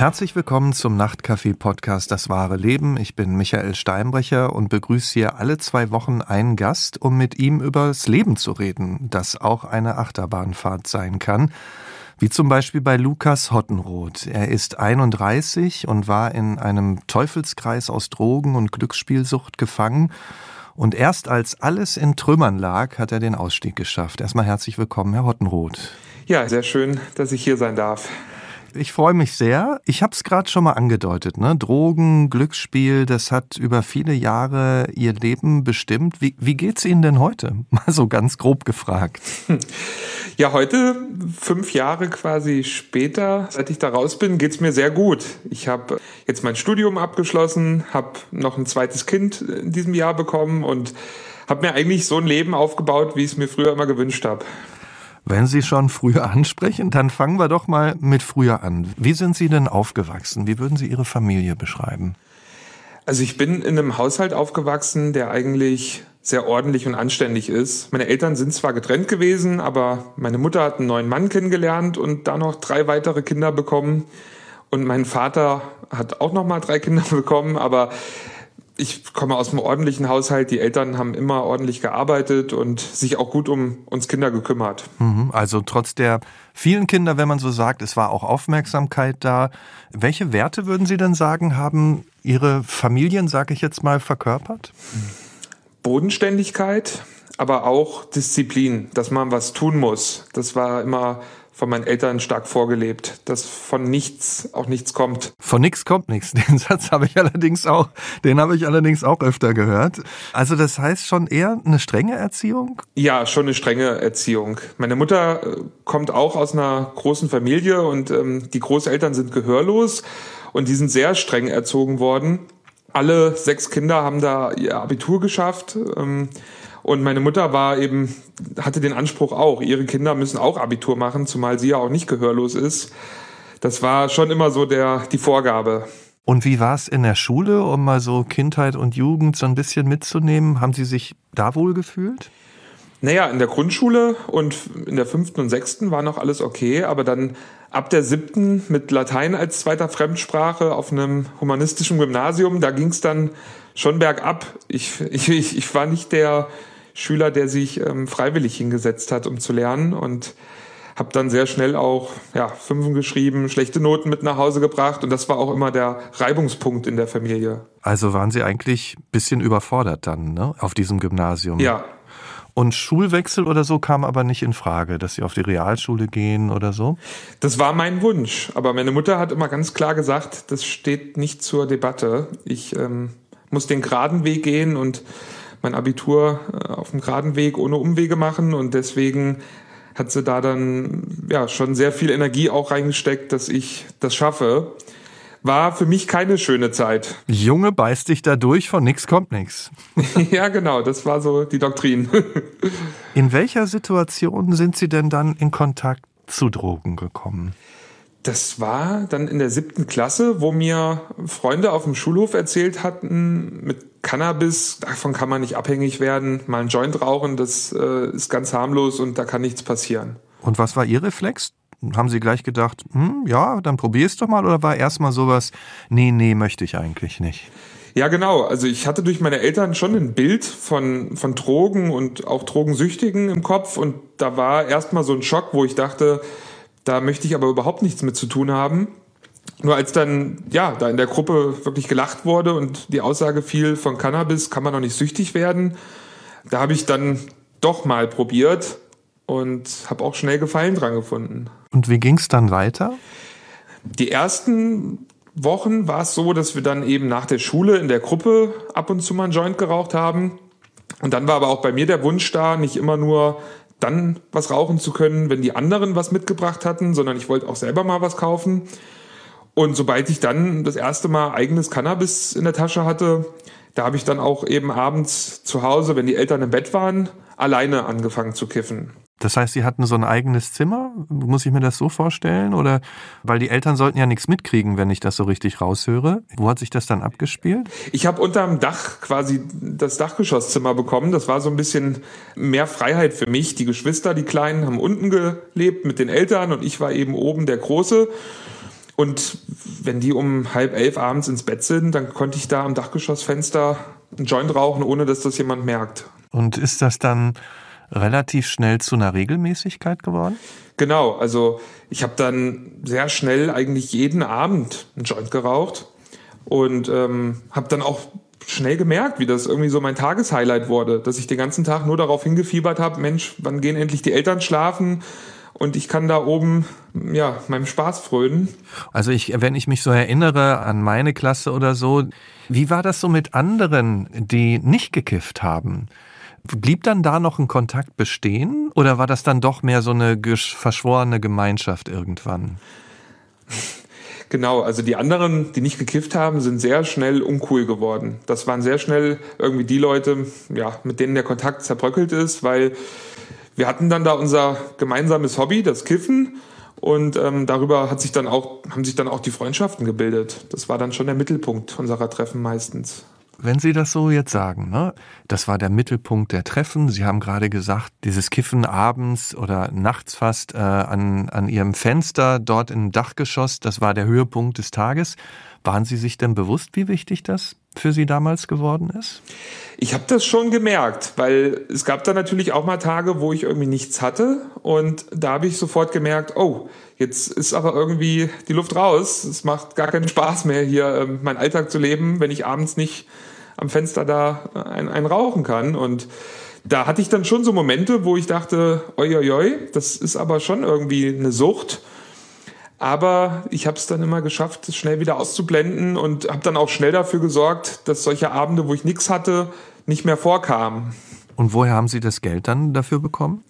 Herzlich willkommen zum Nachtcafé-Podcast Das wahre Leben. Ich bin Michael Steinbrecher und begrüße hier alle zwei Wochen einen Gast, um mit ihm über das Leben zu reden, das auch eine Achterbahnfahrt sein kann. Wie zum Beispiel bei Lukas Hottenroth. Er ist 31 und war in einem Teufelskreis aus Drogen und Glücksspielsucht gefangen. Und erst als alles in Trümmern lag, hat er den Ausstieg geschafft. Erstmal herzlich willkommen, Herr Hottenroth. Ja, sehr schön, dass ich hier sein darf. Ich freue mich sehr. Ich habe es gerade schon mal angedeutet. Ne? Drogen, Glücksspiel, das hat über viele Jahre Ihr Leben bestimmt. Wie, wie geht's Ihnen denn heute? Mal so ganz grob gefragt. Ja, heute, fünf Jahre quasi später, seit ich da raus bin, geht's mir sehr gut. Ich habe jetzt mein Studium abgeschlossen, habe noch ein zweites Kind in diesem Jahr bekommen und habe mir eigentlich so ein Leben aufgebaut, wie ich es mir früher immer gewünscht habe. Wenn Sie schon früher ansprechen, dann fangen wir doch mal mit früher an. Wie sind Sie denn aufgewachsen? Wie würden Sie Ihre Familie beschreiben? Also ich bin in einem Haushalt aufgewachsen, der eigentlich sehr ordentlich und anständig ist. Meine Eltern sind zwar getrennt gewesen, aber meine Mutter hat einen neuen Mann kennengelernt und da noch drei weitere Kinder bekommen. Und mein Vater hat auch noch mal drei Kinder bekommen, aber ich komme aus einem ordentlichen Haushalt. Die Eltern haben immer ordentlich gearbeitet und sich auch gut um uns Kinder gekümmert. Mhm, also trotz der vielen Kinder, wenn man so sagt, es war auch Aufmerksamkeit da. Welche Werte würden Sie denn sagen, haben Ihre Familien, sage ich jetzt mal, verkörpert? Bodenständigkeit, aber auch Disziplin, dass man was tun muss. Das war immer von meinen Eltern stark vorgelebt, dass von nichts auch nichts kommt. Von nichts kommt nichts. Den Satz habe ich allerdings auch, den habe ich allerdings auch öfter gehört. Also das heißt schon eher eine strenge Erziehung? Ja, schon eine strenge Erziehung. Meine Mutter äh, kommt auch aus einer großen Familie und ähm, die Großeltern sind gehörlos und die sind sehr streng erzogen worden. Alle sechs Kinder haben da ihr Abitur geschafft. Ähm, und meine Mutter war eben, hatte den Anspruch auch, ihre Kinder müssen auch Abitur machen, zumal sie ja auch nicht gehörlos ist. Das war schon immer so der, die Vorgabe. Und wie war es in der Schule, um mal so Kindheit und Jugend so ein bisschen mitzunehmen? Haben Sie sich da wohl gefühlt? Naja, in der Grundschule und in der fünften und sechsten war noch alles okay, aber dann ab der siebten mit Latein als zweiter Fremdsprache auf einem humanistischen Gymnasium, da ging es dann schon bergab. Ich, ich, ich war nicht der Schüler, der sich ähm, freiwillig hingesetzt hat, um zu lernen und habe dann sehr schnell auch ja, Fünfen geschrieben, schlechte Noten mit nach Hause gebracht und das war auch immer der Reibungspunkt in der Familie. Also waren Sie eigentlich ein bisschen überfordert dann ne, auf diesem Gymnasium? Ja. Und Schulwechsel oder so kam aber nicht in Frage, dass Sie auf die Realschule gehen oder so? Das war mein Wunsch, aber meine Mutter hat immer ganz klar gesagt, das steht nicht zur Debatte. Ich ähm, muss den geraden Weg gehen und mein Abitur äh, auf dem geraden Weg ohne Umwege machen und deswegen hat sie da dann ja schon sehr viel Energie auch reingesteckt, dass ich das schaffe. War für mich keine schöne Zeit. Junge beißt dich da durch, von nix kommt nix. ja, genau, das war so die Doktrin. in welcher Situation sind Sie denn dann in Kontakt zu Drogen gekommen? Das war dann in der siebten Klasse, wo mir Freunde auf dem Schulhof erzählt hatten, mit Cannabis, davon kann man nicht abhängig werden, mal einen Joint rauchen, das äh, ist ganz harmlos und da kann nichts passieren. Und was war Ihr Reflex? Haben Sie gleich gedacht, hm, ja, dann probier's doch mal oder war erstmal sowas, nee, nee, möchte ich eigentlich nicht? Ja, genau. Also ich hatte durch meine Eltern schon ein Bild von, von Drogen und auch Drogensüchtigen im Kopf und da war erstmal so ein Schock, wo ich dachte, da möchte ich aber überhaupt nichts mit zu tun haben. Nur als dann, ja, da in der Gruppe wirklich gelacht wurde und die Aussage fiel, von Cannabis kann man noch nicht süchtig werden, da habe ich dann doch mal probiert und habe auch schnell Gefallen dran gefunden. Und wie ging es dann weiter? Die ersten Wochen war es so, dass wir dann eben nach der Schule in der Gruppe ab und zu mal einen Joint geraucht haben. Und dann war aber auch bei mir der Wunsch da, nicht immer nur dann was rauchen zu können, wenn die anderen was mitgebracht hatten, sondern ich wollte auch selber mal was kaufen. Und sobald ich dann das erste Mal eigenes Cannabis in der Tasche hatte, da habe ich dann auch eben abends zu Hause, wenn die Eltern im Bett waren, alleine angefangen zu kiffen. Das heißt, Sie hatten so ein eigenes Zimmer? Muss ich mir das so vorstellen? Oder weil die Eltern sollten ja nichts mitkriegen, wenn ich das so richtig raushöre. Wo hat sich das dann abgespielt? Ich habe unterm Dach quasi das Dachgeschosszimmer bekommen. Das war so ein bisschen mehr Freiheit für mich. Die Geschwister, die Kleinen, haben unten gelebt mit den Eltern und ich war eben oben der Große. Und wenn die um halb elf abends ins Bett sind, dann konnte ich da am Dachgeschossfenster einen Joint rauchen, ohne dass das jemand merkt. Und ist das dann relativ schnell zu einer Regelmäßigkeit geworden? Genau, also ich habe dann sehr schnell eigentlich jeden Abend einen Joint geraucht und ähm, habe dann auch schnell gemerkt, wie das irgendwie so mein Tageshighlight wurde, dass ich den ganzen Tag nur darauf hingefiebert habe, Mensch, wann gehen endlich die Eltern schlafen? Und ich kann da oben, ja, meinem Spaß frönen. Also ich, wenn ich mich so erinnere an meine Klasse oder so, wie war das so mit anderen, die nicht gekifft haben? Blieb dann da noch ein Kontakt bestehen oder war das dann doch mehr so eine verschworene Gemeinschaft irgendwann? Genau, also die anderen, die nicht gekifft haben, sind sehr schnell uncool geworden. Das waren sehr schnell irgendwie die Leute, ja, mit denen der Kontakt zerbröckelt ist, weil wir hatten dann da unser gemeinsames Hobby, das Kiffen. Und ähm, darüber hat sich dann auch, haben sich dann auch die Freundschaften gebildet. Das war dann schon der Mittelpunkt unserer Treffen meistens. Wenn Sie das so jetzt sagen, ne? das war der Mittelpunkt der Treffen. Sie haben gerade gesagt, dieses Kiffen abends oder nachts fast äh, an, an Ihrem Fenster dort im Dachgeschoss, das war der Höhepunkt des Tages. Waren Sie sich denn bewusst, wie wichtig das für Sie damals geworden ist? Ich habe das schon gemerkt, weil es gab da natürlich auch mal Tage, wo ich irgendwie nichts hatte und da habe ich sofort gemerkt, oh, jetzt ist aber irgendwie die Luft raus. Es macht gar keinen Spaß mehr, hier ähm, meinen Alltag zu leben, wenn ich abends nicht am Fenster da ein, ein rauchen kann. Und da hatte ich dann schon so Momente, wo ich dachte, oi, oi, oi, das ist aber schon irgendwie eine Sucht. Aber ich habe es dann immer geschafft, es schnell wieder auszublenden und habe dann auch schnell dafür gesorgt, dass solche Abende, wo ich nichts hatte, nicht mehr vorkamen. Und woher haben Sie das Geld dann dafür bekommen?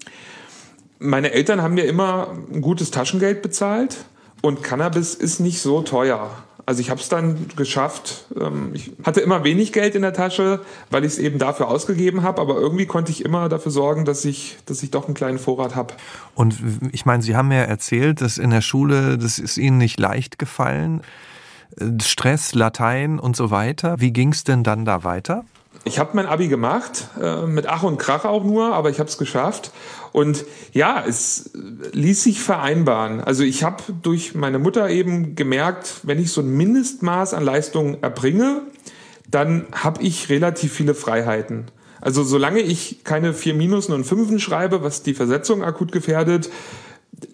Meine Eltern haben mir immer ein gutes Taschengeld bezahlt und Cannabis ist nicht so teuer. Also ich habe es dann geschafft. Ähm, ich hatte immer wenig Geld in der Tasche, weil ich es eben dafür ausgegeben habe, aber irgendwie konnte ich immer dafür sorgen, dass ich, dass ich doch einen kleinen Vorrat habe. Und ich meine, Sie haben mir erzählt, dass in der Schule, das ist Ihnen nicht leicht gefallen. Äh, Stress, Latein und so weiter. Wie ging es denn dann da weiter? Ich habe mein Abi gemacht, äh, mit Ach und Krach auch nur, aber ich habe es geschafft. Und ja, es ließ sich vereinbaren. Also ich habe durch meine Mutter eben gemerkt, wenn ich so ein Mindestmaß an Leistung erbringe, dann habe ich relativ viele Freiheiten. Also solange ich keine vier Minusen und Fünfen schreibe, was die Versetzung akut gefährdet,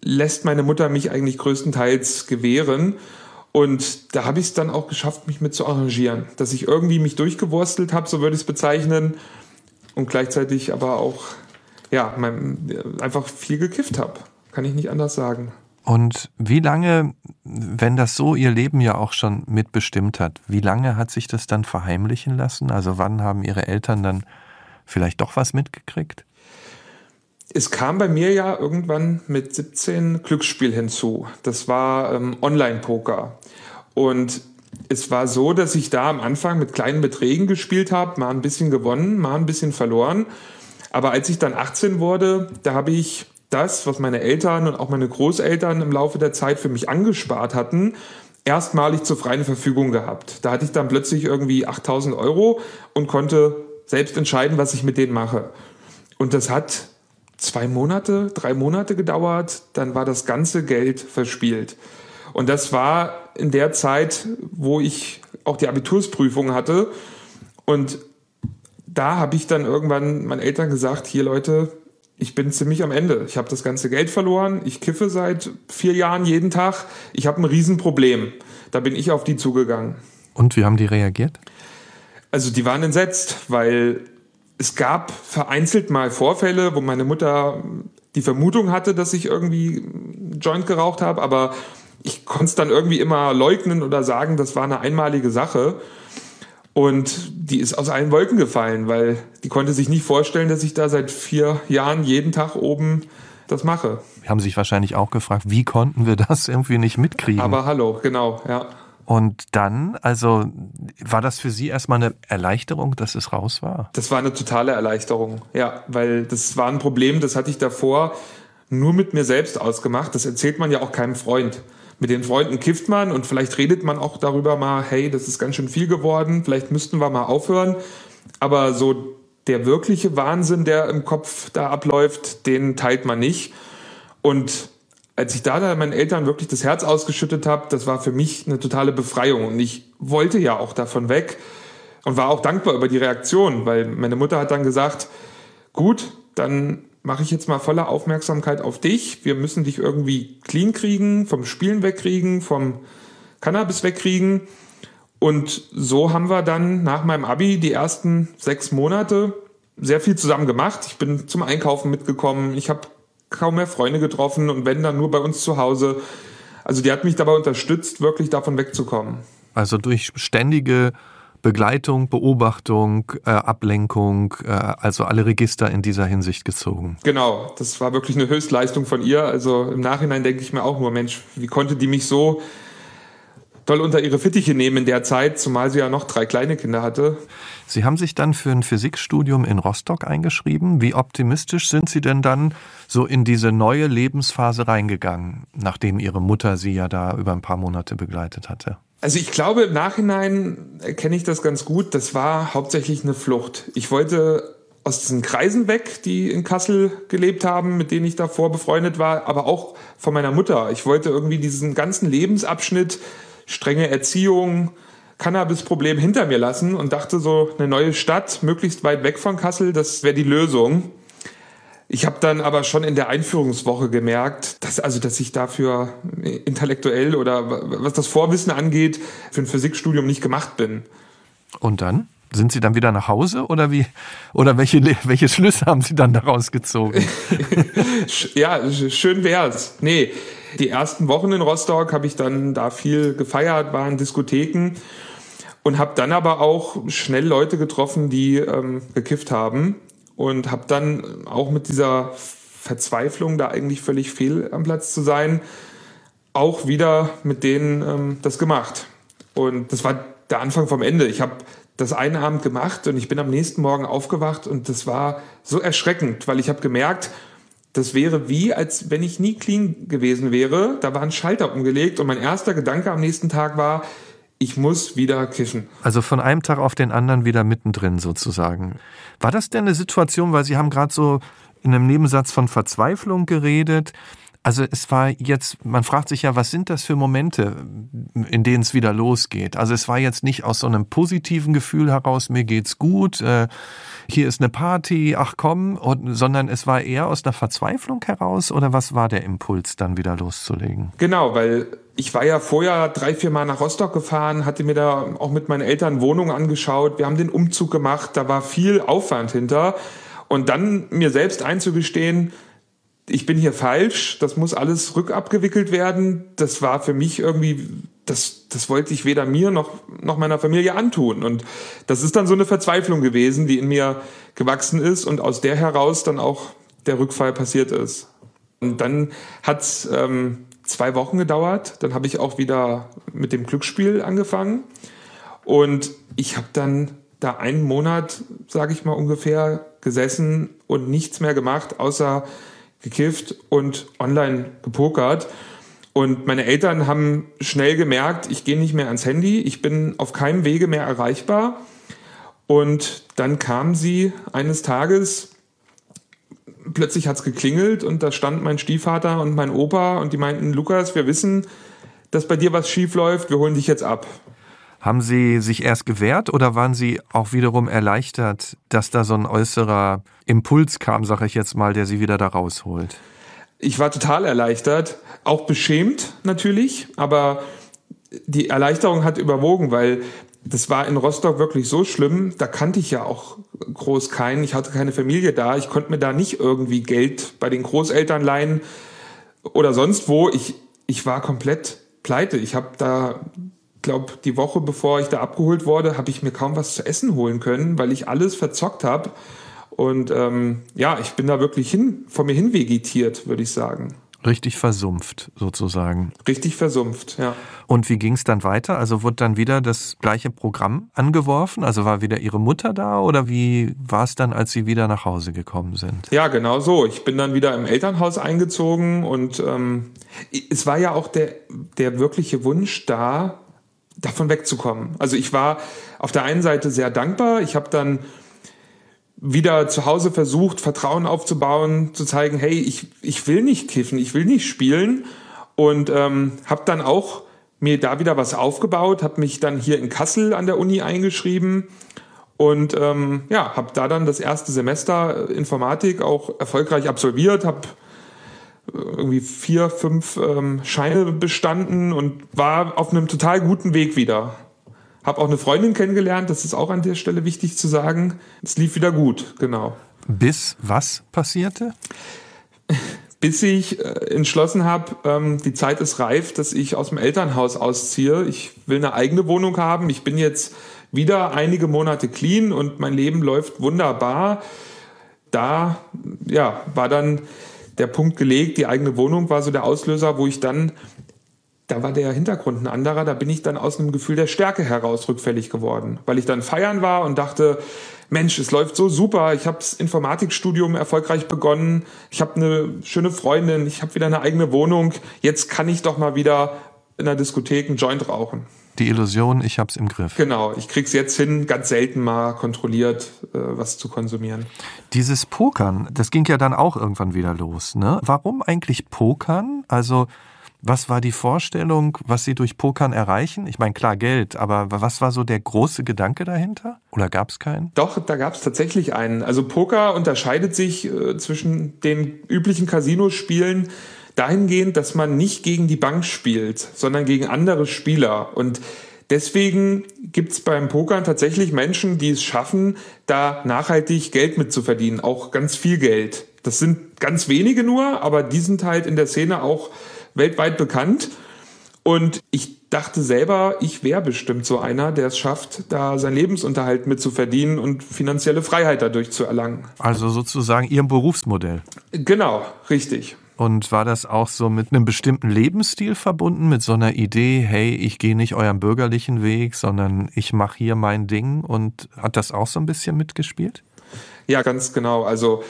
lässt meine Mutter mich eigentlich größtenteils gewähren. Und da habe ich es dann auch geschafft, mich mit zu arrangieren, dass ich irgendwie mich durchgewurstelt habe, so würde ich es bezeichnen, und gleichzeitig aber auch ja, mein, einfach viel gekifft habe. Kann ich nicht anders sagen. Und wie lange, wenn das so Ihr Leben ja auch schon mitbestimmt hat, wie lange hat sich das dann verheimlichen lassen? Also wann haben Ihre Eltern dann vielleicht doch was mitgekriegt? Es kam bei mir ja irgendwann mit 17 Glücksspiel hinzu. Das war ähm, Online-Poker. Und es war so, dass ich da am Anfang mit kleinen Beträgen gespielt habe, mal ein bisschen gewonnen, mal ein bisschen verloren. Aber als ich dann 18 wurde, da habe ich das, was meine Eltern und auch meine Großeltern im Laufe der Zeit für mich angespart hatten, erstmalig zur freien Verfügung gehabt. Da hatte ich dann plötzlich irgendwie 8000 Euro und konnte selbst entscheiden, was ich mit denen mache. Und das hat zwei Monate, drei Monate gedauert, dann war das ganze Geld verspielt. Und das war in der Zeit, wo ich auch die Abitursprüfung hatte. Und da habe ich dann irgendwann meinen Eltern gesagt, hier Leute, ich bin ziemlich am Ende. Ich habe das ganze Geld verloren. Ich kiffe seit vier Jahren jeden Tag. Ich habe ein Riesenproblem. Da bin ich auf die zugegangen. Und wie haben die reagiert? Also die waren entsetzt, weil es gab vereinzelt mal Vorfälle, wo meine Mutter die Vermutung hatte, dass ich irgendwie Joint geraucht habe, aber ich konnte es dann irgendwie immer leugnen oder sagen, das war eine einmalige Sache. Und die ist aus allen Wolken gefallen, weil die konnte sich nicht vorstellen, dass ich da seit vier Jahren jeden Tag oben das mache. Haben sich wahrscheinlich auch gefragt, wie konnten wir das irgendwie nicht mitkriegen? Aber hallo, genau, ja. Und dann, also war das für Sie erstmal eine Erleichterung, dass es raus war? Das war eine totale Erleichterung, ja, weil das war ein Problem, das hatte ich davor nur mit mir selbst ausgemacht. Das erzählt man ja auch keinem Freund mit den Freunden kifft man und vielleicht redet man auch darüber mal, hey, das ist ganz schön viel geworden, vielleicht müssten wir mal aufhören. Aber so der wirkliche Wahnsinn, der im Kopf da abläuft, den teilt man nicht. Und als ich da meinen Eltern wirklich das Herz ausgeschüttet habe, das war für mich eine totale Befreiung. Und ich wollte ja auch davon weg und war auch dankbar über die Reaktion, weil meine Mutter hat dann gesagt, gut, dann mache ich jetzt mal volle Aufmerksamkeit auf dich. Wir müssen dich irgendwie clean kriegen, vom Spielen wegkriegen, vom Cannabis wegkriegen. Und so haben wir dann nach meinem Abi die ersten sechs Monate sehr viel zusammen gemacht. Ich bin zum Einkaufen mitgekommen. Ich habe kaum mehr Freunde getroffen und wenn dann nur bei uns zu Hause. Also die hat mich dabei unterstützt, wirklich davon wegzukommen. Also durch ständige Begleitung, Beobachtung, äh, Ablenkung, äh, also alle Register in dieser Hinsicht gezogen. Genau, das war wirklich eine Höchstleistung von ihr. Also im Nachhinein denke ich mir auch nur, Mensch, wie konnte die mich so toll unter ihre Fittiche nehmen in der Zeit, zumal sie ja noch drei kleine Kinder hatte. Sie haben sich dann für ein Physikstudium in Rostock eingeschrieben. Wie optimistisch sind Sie denn dann so in diese neue Lebensphase reingegangen, nachdem Ihre Mutter Sie ja da über ein paar Monate begleitet hatte? Also ich glaube, im Nachhinein erkenne ich das ganz gut. Das war hauptsächlich eine Flucht. Ich wollte aus diesen Kreisen weg, die in Kassel gelebt haben, mit denen ich davor befreundet war, aber auch von meiner Mutter. Ich wollte irgendwie diesen ganzen Lebensabschnitt strenge Erziehung, Cannabis-Problem hinter mir lassen und dachte so, eine neue Stadt, möglichst weit weg von Kassel, das wäre die Lösung. Ich habe dann aber schon in der Einführungswoche gemerkt, dass also dass ich dafür intellektuell oder was das Vorwissen angeht, für ein Physikstudium nicht gemacht bin. Und dann? Sind Sie dann wieder nach Hause oder wie oder welche welche Schlüsse haben Sie dann daraus gezogen? ja, schön wär's. Nee, die ersten Wochen in Rostock habe ich dann da viel gefeiert, waren Diskotheken und habe dann aber auch schnell Leute getroffen, die ähm, gekifft haben und habe dann auch mit dieser Verzweiflung, da eigentlich völlig fehl am Platz zu sein, auch wieder mit denen ähm, das gemacht. Und das war der Anfang vom Ende. Ich habe das einen Abend gemacht und ich bin am nächsten Morgen aufgewacht und das war so erschreckend, weil ich habe gemerkt, das wäre wie, als wenn ich nie clean gewesen wäre. Da war ein Schalter umgelegt und mein erster Gedanke am nächsten Tag war, ich muss wieder kiffen. Also von einem Tag auf den anderen wieder mittendrin sozusagen. War das denn eine Situation, weil Sie haben gerade so in einem Nebensatz von Verzweiflung geredet. Also es war jetzt, man fragt sich ja, was sind das für Momente, in denen es wieder losgeht? Also es war jetzt nicht aus so einem positiven Gefühl heraus, mir geht's gut, äh, hier ist eine Party, ach komm, sondern es war eher aus einer Verzweiflung heraus oder was war der Impuls, dann wieder loszulegen? Genau, weil ich war ja vorher drei, vier Mal nach Rostock gefahren, hatte mir da auch mit meinen Eltern Wohnungen angeschaut, wir haben den Umzug gemacht, da war viel Aufwand hinter. Und dann mir selbst einzugestehen, ich bin hier falsch, das muss alles rückabgewickelt werden. Das war für mich irgendwie, das, das wollte ich weder mir noch, noch meiner Familie antun. Und das ist dann so eine Verzweiflung gewesen, die in mir gewachsen ist und aus der heraus dann auch der Rückfall passiert ist. Und dann hat's ähm, zwei Wochen gedauert. Dann habe ich auch wieder mit dem Glücksspiel angefangen. Und ich habe dann da einen Monat, sage ich mal ungefähr, gesessen und nichts mehr gemacht, außer gekifft und online gepokert. Und meine Eltern haben schnell gemerkt, ich gehe nicht mehr ans Handy, ich bin auf keinem Wege mehr erreichbar. Und dann kamen sie eines Tages, plötzlich hat's geklingelt und da stand mein Stiefvater und mein Opa und die meinten, Lukas, wir wissen, dass bei dir was schief läuft, wir holen dich jetzt ab. Haben Sie sich erst gewehrt oder waren Sie auch wiederum erleichtert, dass da so ein äußerer Impuls kam, sage ich jetzt mal, der Sie wieder da rausholt? Ich war total erleichtert, auch beschämt natürlich, aber die Erleichterung hat überwogen, weil das war in Rostock wirklich so schlimm. Da kannte ich ja auch groß keinen. Ich hatte keine Familie da. Ich konnte mir da nicht irgendwie Geld bei den Großeltern leihen oder sonst wo. Ich, ich war komplett pleite. Ich habe da glaube, die Woche bevor ich da abgeholt wurde, habe ich mir kaum was zu essen holen können, weil ich alles verzockt habe. Und ähm, ja, ich bin da wirklich hin, vor mir hin vegetiert, würde ich sagen. Richtig versumpft, sozusagen. Richtig versumpft, ja. Und wie ging es dann weiter? Also wurde dann wieder das gleiche Programm angeworfen? Also war wieder Ihre Mutter da oder wie war es dann, als Sie wieder nach Hause gekommen sind? Ja, genau so. Ich bin dann wieder im Elternhaus eingezogen und ähm, es war ja auch der, der wirkliche Wunsch da, davon wegzukommen. Also ich war auf der einen Seite sehr dankbar. Ich habe dann wieder zu Hause versucht, Vertrauen aufzubauen, zu zeigen, hey, ich, ich will nicht kiffen, ich will nicht spielen. Und ähm, habe dann auch mir da wieder was aufgebaut, habe mich dann hier in Kassel an der Uni eingeschrieben und ähm, ja, habe da dann das erste Semester Informatik auch erfolgreich absolviert, habe irgendwie vier, fünf ähm, Scheine bestanden und war auf einem total guten Weg wieder. Hab auch eine Freundin kennengelernt, das ist auch an der Stelle wichtig zu sagen. Es lief wieder gut, genau. Bis was passierte? Bis ich äh, entschlossen habe, ähm, die Zeit ist reif, dass ich aus dem Elternhaus ausziehe. Ich will eine eigene Wohnung haben. Ich bin jetzt wieder einige Monate clean und mein Leben läuft wunderbar. Da ja, war dann der Punkt gelegt, die eigene Wohnung war so der Auslöser, wo ich dann, da war der Hintergrund ein anderer, da bin ich dann aus einem Gefühl der Stärke heraus rückfällig geworden, weil ich dann feiern war und dachte, Mensch, es läuft so super, ich habe das Informatikstudium erfolgreich begonnen, ich habe eine schöne Freundin, ich habe wieder eine eigene Wohnung, jetzt kann ich doch mal wieder in der Diskothek einen Joint rauchen die Illusion, ich hab's im Griff. Genau, ich krieg's jetzt hin, ganz selten mal kontrolliert äh, was zu konsumieren. Dieses Pokern, das ging ja dann auch irgendwann wieder los. Ne? Warum eigentlich Pokern? Also was war die Vorstellung, was Sie durch Pokern erreichen? Ich meine, klar Geld, aber was war so der große Gedanke dahinter? Oder gab es keinen? Doch, da gab es tatsächlich einen. Also Poker unterscheidet sich äh, zwischen den üblichen Casinospielen dahingehend, dass man nicht gegen die Bank spielt, sondern gegen andere Spieler. Und deswegen gibt's beim Pokern tatsächlich Menschen, die es schaffen, da nachhaltig Geld mitzuverdienen, auch ganz viel Geld. Das sind ganz wenige nur, aber die sind halt in der Szene auch weltweit bekannt. Und ich dachte selber, ich wäre bestimmt so einer, der es schafft, da seinen Lebensunterhalt mitzuverdienen und finanzielle Freiheit dadurch zu erlangen. Also sozusagen Ihr Berufsmodell. Genau, richtig. Und war das auch so mit einem bestimmten Lebensstil verbunden, mit so einer Idee, hey, ich gehe nicht euren bürgerlichen Weg, sondern ich mache hier mein Ding und hat das auch so ein bisschen mitgespielt? Ja, ganz genau. Also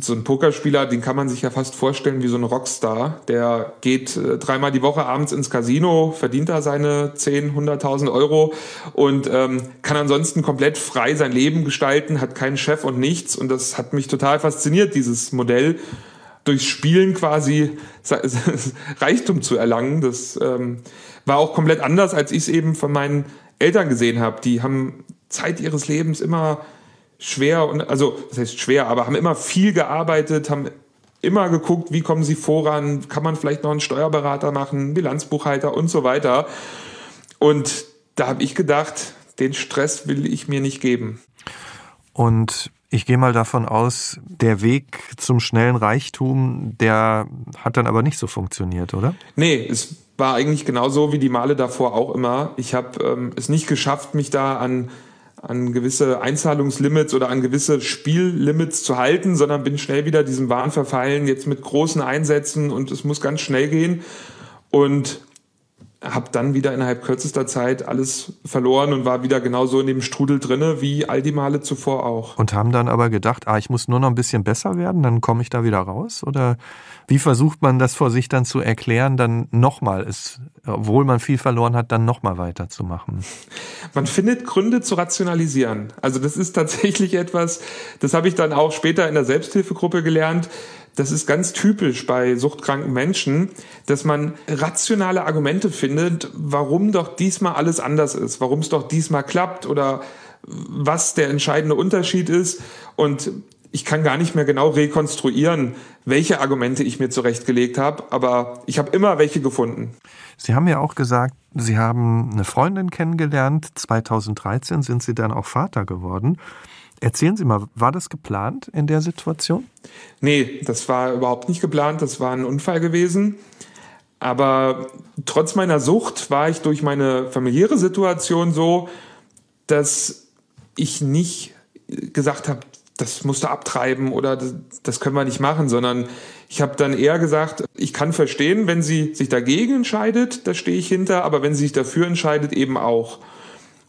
so ein Pokerspieler, den kann man sich ja fast vorstellen wie so ein Rockstar. Der geht äh, dreimal die Woche abends ins Casino, verdient da seine 10, 100.000 Euro und ähm, kann ansonsten komplett frei sein Leben gestalten, hat keinen Chef und nichts. Und das hat mich total fasziniert, dieses Modell durchs Spielen quasi Reichtum zu erlangen. Das ähm, war auch komplett anders, als ich es eben von meinen Eltern gesehen habe. Die haben Zeit ihres Lebens immer schwer und also das heißt schwer, aber haben immer viel gearbeitet, haben immer geguckt, wie kommen sie voran, kann man vielleicht noch einen Steuerberater machen, Bilanzbuchhalter und so weiter. Und da habe ich gedacht, den Stress will ich mir nicht geben. Und ich gehe mal davon aus, der Weg zum schnellen Reichtum, der hat dann aber nicht so funktioniert, oder? Nee, es war eigentlich genauso wie die Male davor auch immer. Ich habe ähm, es nicht geschafft, mich da an, an gewisse Einzahlungslimits oder an gewisse Spiellimits zu halten, sondern bin schnell wieder diesem Wahn verfallen, jetzt mit großen Einsätzen und es muss ganz schnell gehen. Und habe dann wieder innerhalb kürzester Zeit alles verloren und war wieder genauso in dem Strudel drinne wie all die Male zuvor auch. Und haben dann aber gedacht, ah, ich muss nur noch ein bisschen besser werden, dann komme ich da wieder raus? Oder wie versucht man das vor sich dann zu erklären, dann nochmal es, obwohl man viel verloren hat, dann nochmal weiterzumachen? Man findet Gründe zu rationalisieren. Also das ist tatsächlich etwas, das habe ich dann auch später in der Selbsthilfegruppe gelernt das ist ganz typisch bei suchtkranken Menschen, dass man rationale Argumente findet, warum doch diesmal alles anders ist, warum es doch diesmal klappt oder was der entscheidende Unterschied ist. Und ich kann gar nicht mehr genau rekonstruieren, welche Argumente ich mir zurechtgelegt habe, aber ich habe immer welche gefunden. Sie haben ja auch gesagt, Sie haben eine Freundin kennengelernt. 2013 sind Sie dann auch Vater geworden. Erzählen Sie mal, war das geplant in der Situation? Nee, das war überhaupt nicht geplant. Das war ein Unfall gewesen. Aber trotz meiner Sucht war ich durch meine familiäre Situation so, dass ich nicht gesagt habe, das musst du abtreiben oder das, können wir nicht machen, sondern ich habe dann eher gesagt, ich kann verstehen, wenn sie sich dagegen entscheidet, da stehe ich hinter, aber wenn sie sich dafür entscheidet, eben auch.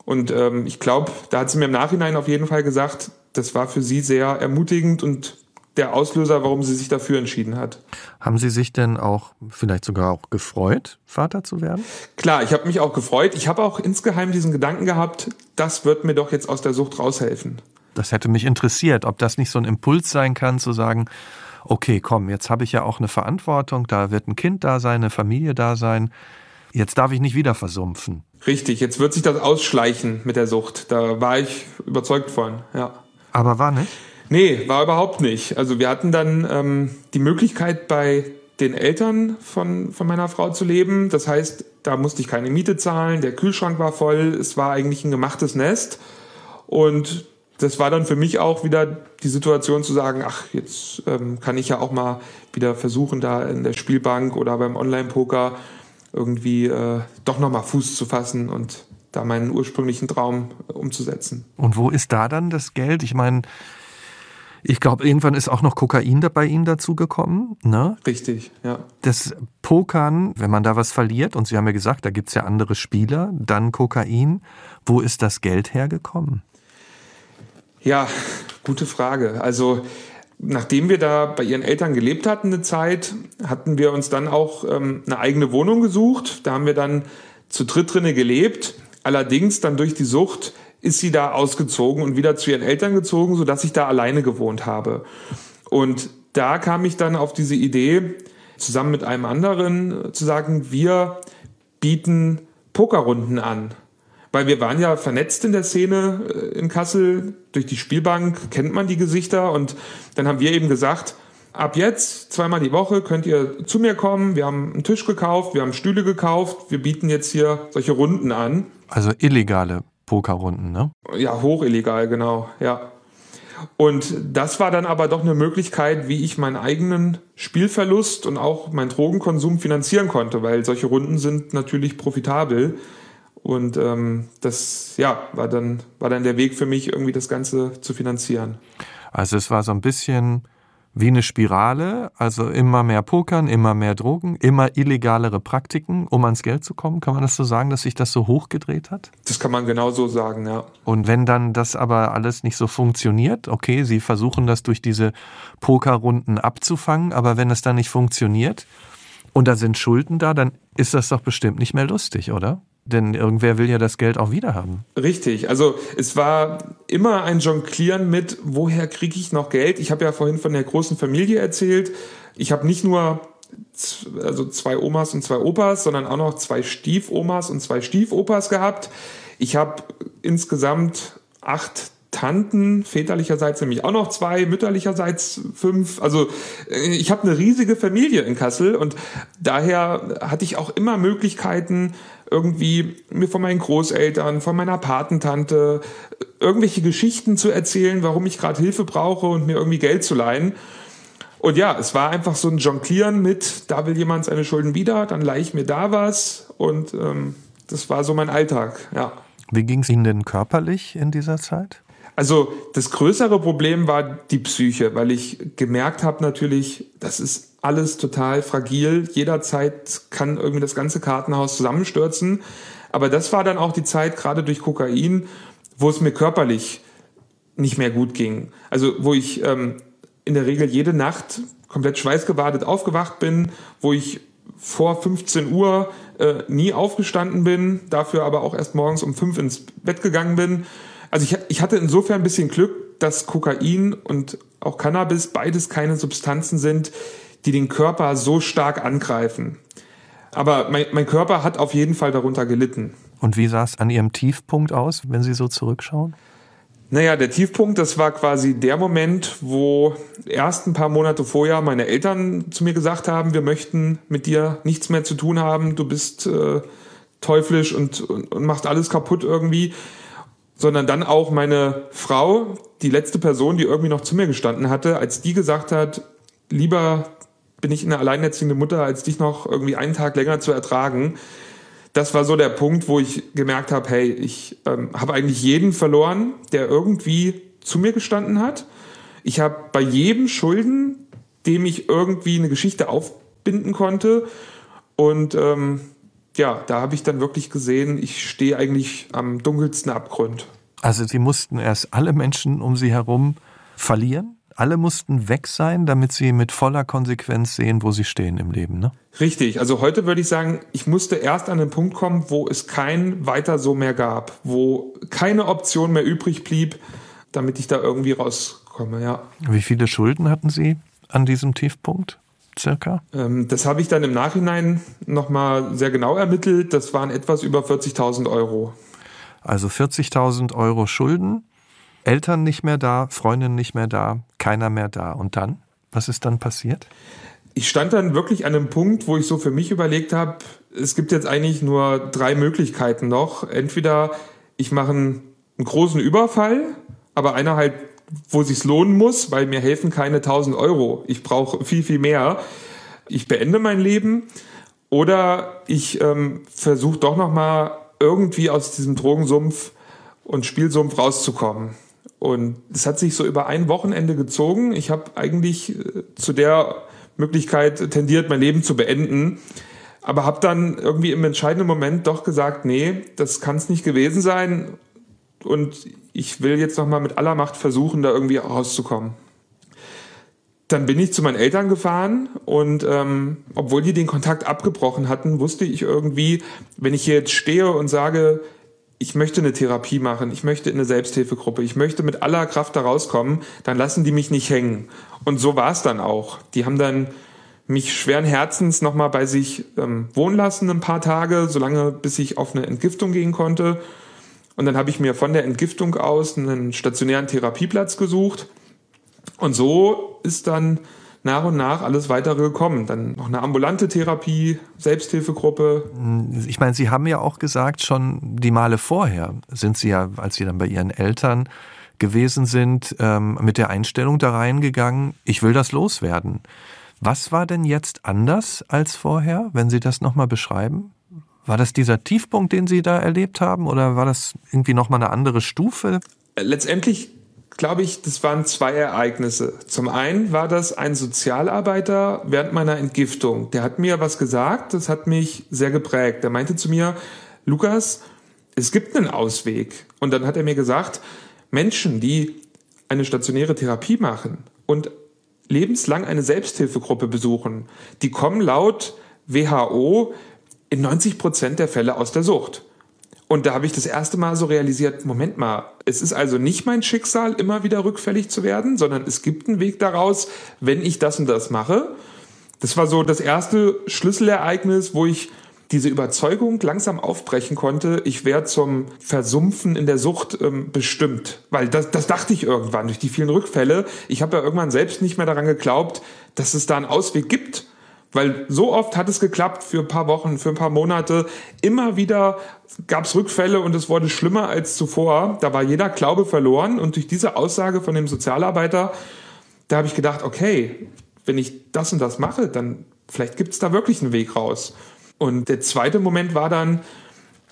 Und ähm, ich glaube, da hat sie mir im Nachhinein auf jeden Fall gesagt, das war für sie sehr ermutigend und der Auslöser, warum sie sich dafür entschieden hat. Haben Sie sich denn auch vielleicht sogar auch gefreut, Vater zu werden? Klar, ich habe mich auch gefreut. Ich habe auch insgeheim diesen Gedanken gehabt, das wird mir doch jetzt aus der Sucht raushelfen. Das hätte mich interessiert, ob das nicht so ein Impuls sein kann, zu sagen, okay, komm, jetzt habe ich ja auch eine Verantwortung, da wird ein Kind da sein, eine Familie da sein. Jetzt darf ich nicht wieder versumpfen. Richtig, jetzt wird sich das ausschleichen mit der Sucht. Da war ich überzeugt von, ja. Aber war nicht? Nee, war überhaupt nicht. Also wir hatten dann ähm, die Möglichkeit bei den Eltern von, von meiner Frau zu leben. Das heißt, da musste ich keine Miete zahlen, der Kühlschrank war voll, es war eigentlich ein gemachtes Nest. Und das war dann für mich auch wieder die Situation zu sagen, ach, jetzt ähm, kann ich ja auch mal wieder versuchen, da in der Spielbank oder beim Online-Poker irgendwie äh, doch nochmal Fuß zu fassen und da meinen ursprünglichen Traum umzusetzen. Und wo ist da dann das Geld? Ich meine, ich glaube, irgendwann ist auch noch Kokain bei Ihnen dazugekommen. Ne? Richtig, ja. Das Pokern, wenn man da was verliert, und Sie haben ja gesagt, da gibt es ja andere Spieler, dann Kokain. Wo ist das Geld hergekommen? Ja, gute Frage. Also nachdem wir da bei ihren Eltern gelebt hatten eine Zeit, hatten wir uns dann auch ähm, eine eigene Wohnung gesucht. Da haben wir dann zu dritt drinne gelebt. Allerdings dann durch die Sucht ist sie da ausgezogen und wieder zu ihren Eltern gezogen, sodass ich da alleine gewohnt habe. Und da kam ich dann auf diese Idee, zusammen mit einem anderen zu sagen, wir bieten Pokerrunden an. Weil wir waren ja vernetzt in der Szene äh, in Kassel. Durch die Spielbank kennt man die Gesichter. Und dann haben wir eben gesagt, ab jetzt, zweimal die Woche, könnt ihr zu mir kommen. Wir haben einen Tisch gekauft, wir haben Stühle gekauft. Wir bieten jetzt hier solche Runden an. Also illegale Pokerrunden, ne? Ja, hochillegal, genau, ja. Und das war dann aber doch eine Möglichkeit, wie ich meinen eigenen Spielverlust und auch meinen Drogenkonsum finanzieren konnte, weil solche Runden sind natürlich profitabel. Und ähm, das ja, war dann, war dann der Weg für mich, irgendwie das Ganze zu finanzieren. Also es war so ein bisschen wie eine Spirale, also immer mehr Pokern, immer mehr Drogen, immer illegalere Praktiken, um ans Geld zu kommen. Kann man das so sagen, dass sich das so hochgedreht hat? Das kann man genau so sagen, ja. Und wenn dann das aber alles nicht so funktioniert, okay, Sie versuchen das durch diese Pokerrunden abzufangen, aber wenn es dann nicht funktioniert und da sind Schulden da, dann ist das doch bestimmt nicht mehr lustig, oder? Denn irgendwer will ja das Geld auch wieder haben. Richtig. Also es war immer ein Jonglieren mit, woher kriege ich noch Geld? Ich habe ja vorhin von der großen Familie erzählt. Ich habe nicht nur also zwei Omas und zwei Opas, sondern auch noch zwei Stiefomas und zwei Stiefopas gehabt. Ich habe insgesamt acht Tanten, väterlicherseits nämlich auch noch zwei, mütterlicherseits fünf. Also äh, ich habe eine riesige Familie in Kassel und daher hatte ich auch immer Möglichkeiten, irgendwie mir von meinen Großeltern, von meiner Patentante irgendwelche Geschichten zu erzählen, warum ich gerade Hilfe brauche und mir irgendwie Geld zu leihen. Und ja, es war einfach so ein Jonglieren mit, da will jemand seine Schulden wieder, dann leihe ich mir da was und ähm, das war so mein Alltag, ja. Wie ging es Ihnen denn körperlich in dieser Zeit? Also das größere Problem war die Psyche, weil ich gemerkt habe natürlich, das ist alles total fragil. Jederzeit kann irgendwie das ganze Kartenhaus zusammenstürzen. Aber das war dann auch die Zeit, gerade durch Kokain, wo es mir körperlich nicht mehr gut ging. Also wo ich ähm, in der Regel jede Nacht komplett schweißgebadet aufgewacht bin, wo ich vor 15 Uhr äh, nie aufgestanden bin, dafür aber auch erst morgens um fünf ins Bett gegangen bin. Also ich, ich hatte insofern ein bisschen Glück, dass Kokain und auch Cannabis beides keine Substanzen sind, die den Körper so stark angreifen. Aber mein, mein Körper hat auf jeden Fall darunter gelitten. Und wie sah es an Ihrem Tiefpunkt aus, wenn Sie so zurückschauen? Naja, der Tiefpunkt, das war quasi der Moment, wo erst ein paar Monate vorher meine Eltern zu mir gesagt haben, wir möchten mit dir nichts mehr zu tun haben, du bist äh, teuflisch und, und, und machst alles kaputt irgendwie. Sondern dann auch meine Frau, die letzte Person, die irgendwie noch zu mir gestanden hatte, als die gesagt hat, lieber bin ich eine alleinerziehende Mutter, als dich noch irgendwie einen Tag länger zu ertragen. Das war so der Punkt, wo ich gemerkt habe, hey, ich ähm, habe eigentlich jeden verloren, der irgendwie zu mir gestanden hat. Ich habe bei jedem Schulden, dem ich irgendwie eine Geschichte aufbinden konnte. Und ähm, ja, da habe ich dann wirklich gesehen, ich stehe eigentlich am dunkelsten Abgrund. Also Sie mussten erst alle Menschen um Sie herum verlieren? alle mussten weg sein, damit sie mit voller Konsequenz sehen, wo sie stehen im Leben, ne? Richtig. Also heute würde ich sagen, ich musste erst an den Punkt kommen, wo es kein weiter so mehr gab, wo keine Option mehr übrig blieb, damit ich da irgendwie rauskomme, ja. Wie viele Schulden hatten Sie an diesem Tiefpunkt? Circa? Ähm, das habe ich dann im Nachhinein nochmal sehr genau ermittelt. Das waren etwas über 40.000 Euro. Also 40.000 Euro Schulden, Eltern nicht mehr da, Freundin nicht mehr da, keiner mehr da. Und dann? Was ist dann passiert? Ich stand dann wirklich an einem Punkt, wo ich so für mich überlegt habe, es gibt jetzt eigentlich nur drei Möglichkeiten noch. Entweder ich mache einen, einen großen Überfall, aber einer halt, wo sich's lohnen muss, weil mir helfen keine 1000 Euro. Ich brauche viel, viel mehr. Ich beende mein Leben oder ich ähm, versuche doch noch mal irgendwie aus diesem Drogensumpf und Spielsumpf rauszukommen. Und es hat sich so über ein Wochenende gezogen. Ich habe eigentlich äh, zu der Möglichkeit tendiert, mein Leben zu beenden aber habe dann irgendwie im entscheidenden Moment doch gesagt, nee, das kann es nicht gewesen sein und ich will jetzt noch mal mit aller Macht versuchen, da irgendwie rauszukommen. Dann bin ich zu meinen Eltern gefahren und ähm, obwohl die den Kontakt abgebrochen hatten, wusste ich irgendwie, wenn ich hier jetzt stehe und sage, ich möchte eine Therapie machen, ich möchte in eine Selbsthilfegruppe, ich möchte mit aller Kraft da rauskommen, dann lassen die mich nicht hängen. Und so war es dann auch. Die haben dann mich schweren Herzens nochmal bei sich ähm, wohnen lassen, ein paar Tage, solange bis ich auf eine Entgiftung gehen konnte. Und dann habe ich mir von der Entgiftung aus einen stationären Therapieplatz gesucht. Und so ist dann nach und nach alles weitere gekommen. Dann noch eine ambulante Therapie, Selbsthilfegruppe. Ich meine, Sie haben ja auch gesagt, schon die Male vorher sind Sie ja, als Sie dann bei Ihren Eltern gewesen sind, ähm, mit der Einstellung da reingegangen, ich will das loswerden. Was war denn jetzt anders als vorher, wenn Sie das nochmal beschreiben? War das dieser Tiefpunkt, den Sie da erlebt haben, oder war das irgendwie nochmal eine andere Stufe? Letztendlich glaube ich, das waren zwei Ereignisse. Zum einen war das ein Sozialarbeiter während meiner Entgiftung. Der hat mir was gesagt, das hat mich sehr geprägt. Der meinte zu mir, Lukas, es gibt einen Ausweg. Und dann hat er mir gesagt, Menschen, die eine stationäre Therapie machen und lebenslang eine Selbsthilfegruppe besuchen, die kommen laut WHO in 90 Prozent der Fälle aus der Sucht. Und da habe ich das erste Mal so realisiert, Moment mal, es ist also nicht mein Schicksal, immer wieder rückfällig zu werden, sondern es gibt einen Weg daraus, wenn ich das und das mache. Das war so das erste Schlüsselereignis, wo ich diese Überzeugung langsam aufbrechen konnte, ich wäre zum Versumpfen in der Sucht ähm, bestimmt. Weil das, das dachte ich irgendwann durch die vielen Rückfälle. Ich habe ja irgendwann selbst nicht mehr daran geglaubt, dass es da einen Ausweg gibt. Weil so oft hat es geklappt für ein paar Wochen, für ein paar Monate. Immer wieder gab es Rückfälle und es wurde schlimmer als zuvor. Da war jeder Glaube verloren. Und durch diese Aussage von dem Sozialarbeiter, da habe ich gedacht, okay, wenn ich das und das mache, dann vielleicht gibt es da wirklich einen Weg raus. Und der zweite Moment war dann,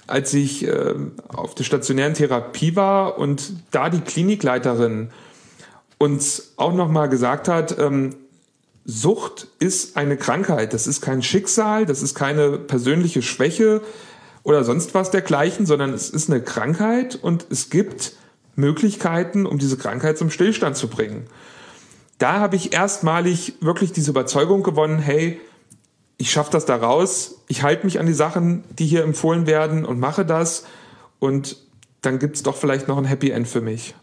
als ich äh, auf der stationären Therapie war und da die Klinikleiterin uns auch nochmal gesagt hat, ähm, Sucht ist eine Krankheit, das ist kein Schicksal, das ist keine persönliche Schwäche oder sonst was dergleichen, sondern es ist eine Krankheit und es gibt Möglichkeiten, um diese Krankheit zum Stillstand zu bringen. Da habe ich erstmalig wirklich diese Überzeugung gewonnen, hey, ich schaffe das da raus, ich halte mich an die Sachen, die hier empfohlen werden und mache das und dann gibt es doch vielleicht noch ein Happy End für mich.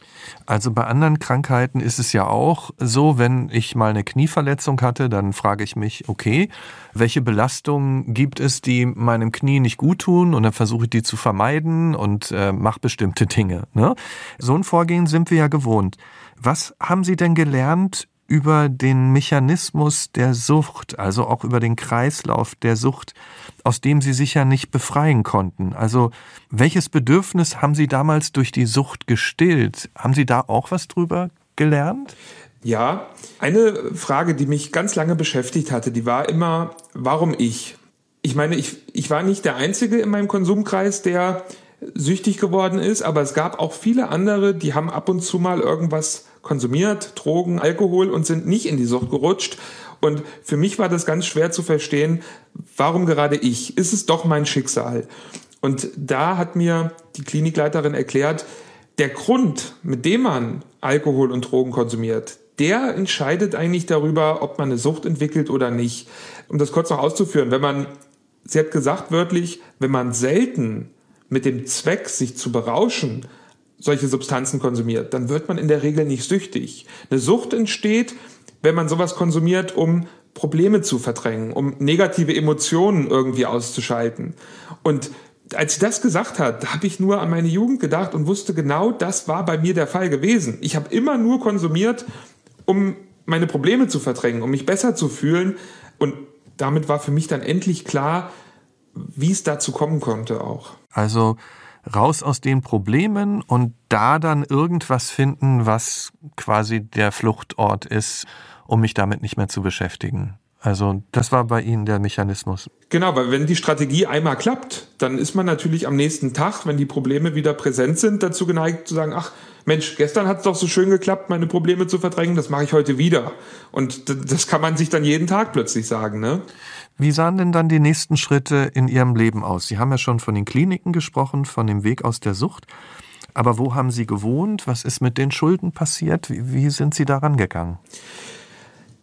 Also bei anderen Krankheiten ist es ja auch so, wenn ich mal eine Knieverletzung hatte, dann frage ich mich, okay, welche Belastungen gibt es, die meinem Knie nicht gut tun und dann versuche ich die zu vermeiden und äh, mache bestimmte Dinge. Ne? So ein Vorgehen sind wir ja gewohnt. Was haben Sie denn gelernt über den Mechanismus der Sucht, also auch über den Kreislauf der Sucht, aus dem Sie sich ja nicht befreien konnten. Also welches Bedürfnis haben Sie damals durch die Sucht gestillt? Haben Sie da auch was drüber gelernt? Ja, eine Frage, die mich ganz lange beschäftigt hatte, die war immer, warum ich? Ich meine, ich, ich war nicht der Einzige in meinem Konsumkreis, der süchtig geworden ist, aber es gab auch viele andere, die haben ab und zu mal irgendwas konsumiert, Drogen, Alkohol und sind nicht in die Sucht gerutscht. Und für mich war das ganz schwer zu verstehen, warum gerade ich? Ist es doch mein Schicksal? Und da hat mir die Klinikleiterin erklärt, der Grund, mit dem man Alkohol und Drogen konsumiert, der entscheidet eigentlich darüber, ob man eine Sucht entwickelt oder nicht. Um das kurz noch auszuführen, wenn man, sie hat gesagt wörtlich, wenn man selten mit dem Zweck, sich zu berauschen, solche Substanzen konsumiert, dann wird man in der Regel nicht süchtig. Eine Sucht entsteht, wenn man sowas konsumiert, um Probleme zu verdrängen, um negative Emotionen irgendwie auszuschalten. Und als sie das gesagt hat, habe ich nur an meine Jugend gedacht und wusste genau, das war bei mir der Fall gewesen. Ich habe immer nur konsumiert, um meine Probleme zu verdrängen, um mich besser zu fühlen. Und damit war für mich dann endlich klar, wie es dazu kommen konnte auch. Also raus aus den Problemen und da dann irgendwas finden, was quasi der Fluchtort ist, um mich damit nicht mehr zu beschäftigen. Also das war bei Ihnen der Mechanismus. Genau, weil wenn die Strategie einmal klappt, dann ist man natürlich am nächsten Tag, wenn die Probleme wieder präsent sind, dazu geneigt zu sagen, ach Mensch, gestern hat es doch so schön geklappt, meine Probleme zu verdrängen, das mache ich heute wieder. Und das kann man sich dann jeden Tag plötzlich sagen. Ne? Wie sahen denn dann die nächsten Schritte in Ihrem Leben aus? Sie haben ja schon von den Kliniken gesprochen, von dem Weg aus der Sucht. Aber wo haben Sie gewohnt? Was ist mit den Schulden passiert? Wie, wie sind Sie daran gegangen?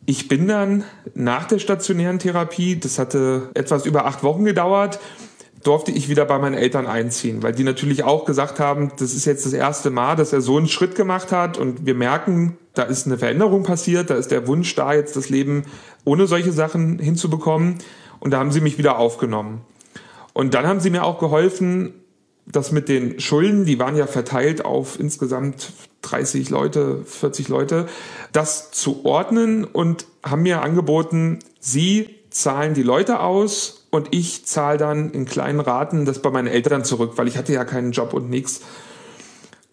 Ich bin dann nach der stationären Therapie, das hatte etwas über acht Wochen gedauert, durfte ich wieder bei meinen Eltern einziehen, weil die natürlich auch gesagt haben, das ist jetzt das erste Mal, dass er so einen Schritt gemacht hat. Und wir merken, da ist eine Veränderung passiert, da ist der Wunsch da, jetzt das Leben ohne solche Sachen hinzubekommen. Und da haben sie mich wieder aufgenommen. Und dann haben sie mir auch geholfen, das mit den Schulden, die waren ja verteilt auf insgesamt 30 Leute, 40 Leute, das zu ordnen und haben mir angeboten, sie zahlen die Leute aus und ich zahle dann in kleinen Raten das bei meinen Eltern zurück, weil ich hatte ja keinen Job und nichts.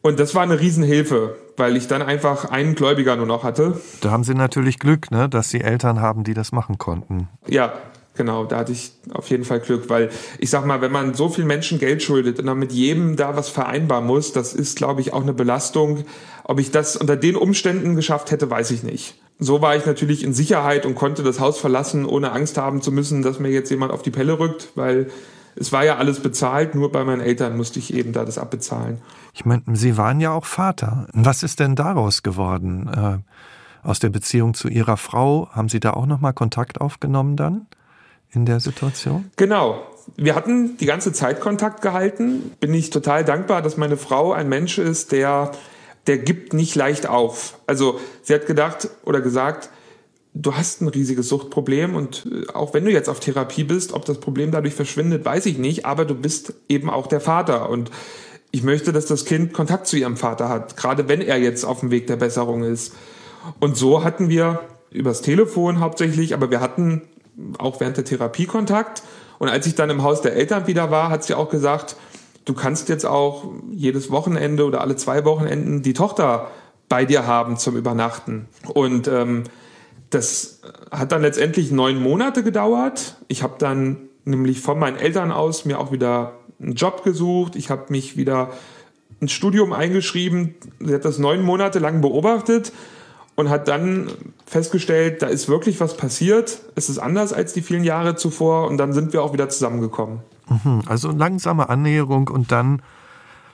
Und das war eine Riesenhilfe, weil ich dann einfach einen Gläubiger nur noch hatte. Da haben Sie natürlich Glück, ne, dass Sie Eltern haben, die das machen konnten. Ja, Genau, da hatte ich auf jeden Fall Glück, weil ich sag mal, wenn man so viel Menschen Geld schuldet und dann mit jedem da was vereinbaren muss, das ist, glaube ich, auch eine Belastung. Ob ich das unter den Umständen geschafft hätte, weiß ich nicht. So war ich natürlich in Sicherheit und konnte das Haus verlassen, ohne Angst haben zu müssen, dass mir jetzt jemand auf die Pelle rückt, weil es war ja alles bezahlt, nur bei meinen Eltern musste ich eben da das abbezahlen. Ich meine, Sie waren ja auch Vater. Was ist denn daraus geworden? Äh, aus der Beziehung zu Ihrer Frau, haben Sie da auch nochmal Kontakt aufgenommen dann? in der Situation? Genau. Wir hatten die ganze Zeit Kontakt gehalten. Bin ich total dankbar, dass meine Frau ein Mensch ist, der, der gibt nicht leicht auf. Also sie hat gedacht oder gesagt, du hast ein riesiges Suchtproblem und äh, auch wenn du jetzt auf Therapie bist, ob das Problem dadurch verschwindet, weiß ich nicht, aber du bist eben auch der Vater und ich möchte, dass das Kind Kontakt zu ihrem Vater hat, gerade wenn er jetzt auf dem Weg der Besserung ist. Und so hatten wir übers Telefon hauptsächlich, aber wir hatten auch während der Therapie Kontakt. Und als ich dann im Haus der Eltern wieder war, hat sie auch gesagt, du kannst jetzt auch jedes Wochenende oder alle zwei Wochenenden die Tochter bei dir haben zum Übernachten. Und ähm, das hat dann letztendlich neun Monate gedauert. Ich habe dann nämlich von meinen Eltern aus mir auch wieder einen Job gesucht. Ich habe mich wieder ins Studium eingeschrieben. Sie hat das neun Monate lang beobachtet und hat dann festgestellt, da ist wirklich was passiert. Es ist anders als die vielen Jahre zuvor und dann sind wir auch wieder zusammengekommen. Mhm, also langsame Annäherung und dann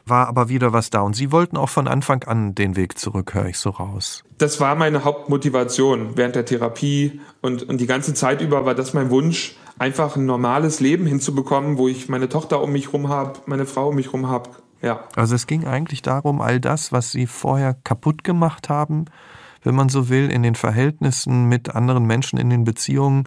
war aber wieder was da. Und Sie wollten auch von Anfang an den Weg zurück, höre ich so raus. Das war meine Hauptmotivation während der Therapie und, und die ganze Zeit über war das mein Wunsch, einfach ein normales Leben hinzubekommen, wo ich meine Tochter um mich rum habe, meine Frau um mich rum habe. Ja. Also es ging eigentlich darum, all das, was Sie vorher kaputt gemacht haben, wenn man so will, in den Verhältnissen mit anderen Menschen, in den Beziehungen